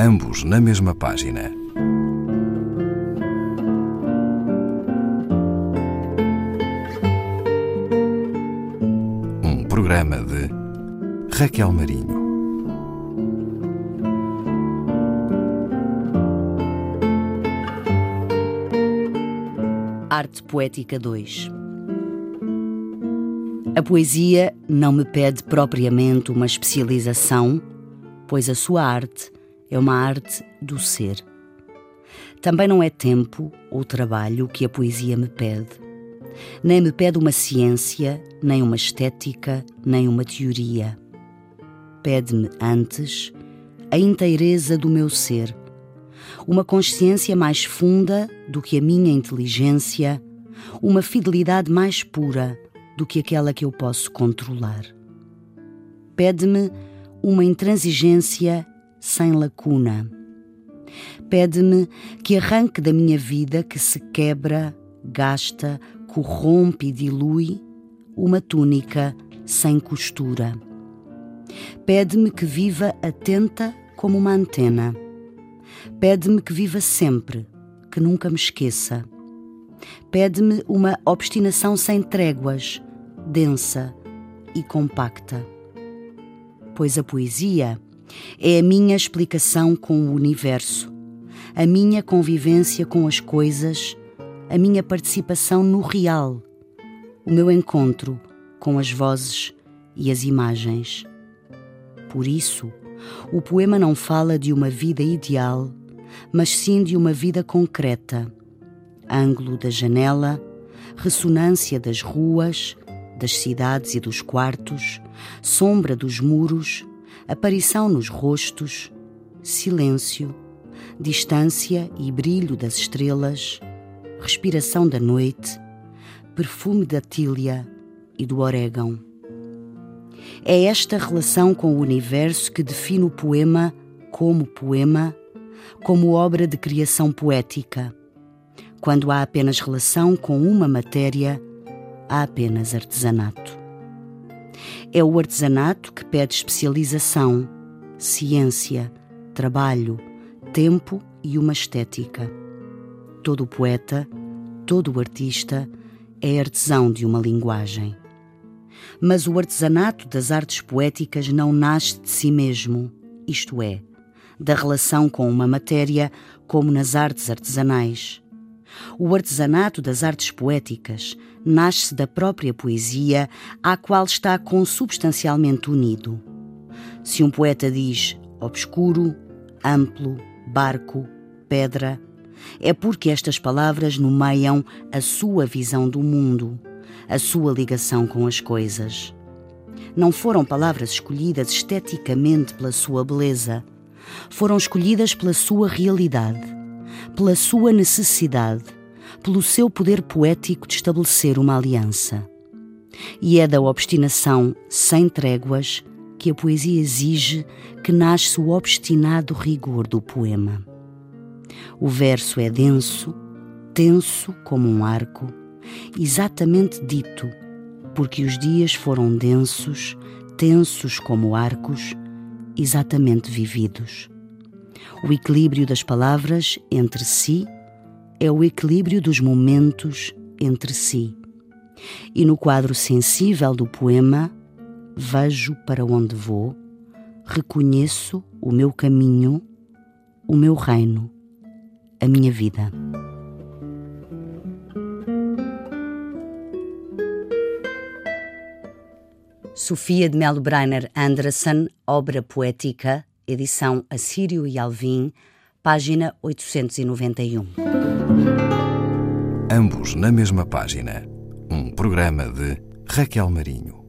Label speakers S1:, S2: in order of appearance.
S1: ambos na mesma página. Um programa de Raquel Marinho.
S2: Arte Poética 2 A poesia não me pede propriamente uma especialização, pois a sua arte é uma arte do ser. Também não é tempo ou trabalho que a poesia me pede. Nem me pede uma ciência, nem uma estética, nem uma teoria. Pede-me antes a inteireza do meu ser, uma consciência mais funda do que a minha inteligência, uma fidelidade mais pura do que aquela que eu posso controlar. Pede-me uma intransigência sem lacuna. Pede-me que arranque da minha vida que se quebra, gasta, corrompe e dilui uma túnica sem costura. Pede-me que viva atenta como uma antena. Pede-me que viva sempre, que nunca me esqueça. Pede-me uma obstinação sem tréguas, densa e compacta. Pois a poesia é a minha explicação com o universo, a minha convivência com as coisas, a minha participação no real, o meu encontro com as vozes e as imagens. Por isso, o poema não fala de uma vida ideal, mas sim de uma vida concreta. Ângulo da janela, ressonância das ruas, das cidades e dos quartos, sombra dos muros, aparição nos rostos, silêncio, distância e brilho das estrelas, respiração da noite, perfume da tília e do orégão. É esta relação com o universo que define o poema como poema, como obra de criação poética. Quando há apenas relação com uma matéria, há apenas artesanato. É o artesanato que pede especialização, ciência, trabalho, tempo e uma estética. Todo poeta, todo artista é artesão de uma linguagem. Mas o artesanato das artes poéticas não nasce de si mesmo, isto é, da relação com uma matéria como nas artes artesanais. O artesanato das artes poéticas nasce da própria poesia à qual está consubstancialmente unido. Se um poeta diz obscuro, amplo, barco, pedra, é porque estas palavras nomeiam a sua visão do mundo, a sua ligação com as coisas. Não foram palavras escolhidas esteticamente pela sua beleza, foram escolhidas pela sua realidade, pela sua necessidade, pelo seu poder poético de estabelecer uma aliança. E é da obstinação sem tréguas que a poesia exige que nasce o obstinado rigor do poema. O verso é denso, tenso como um arco, exatamente dito, porque os dias foram densos, tensos como arcos, exatamente vividos. O equilíbrio das palavras entre si é o equilíbrio dos momentos entre si. E no quadro sensível do poema, vejo para onde vou, reconheço o meu caminho, o meu reino, a minha vida. Sofia de Melo Breiner Anderson, obra poética, edição Assírio e Alvim, página 891.
S1: Ambos na mesma página. Um programa de Raquel Marinho.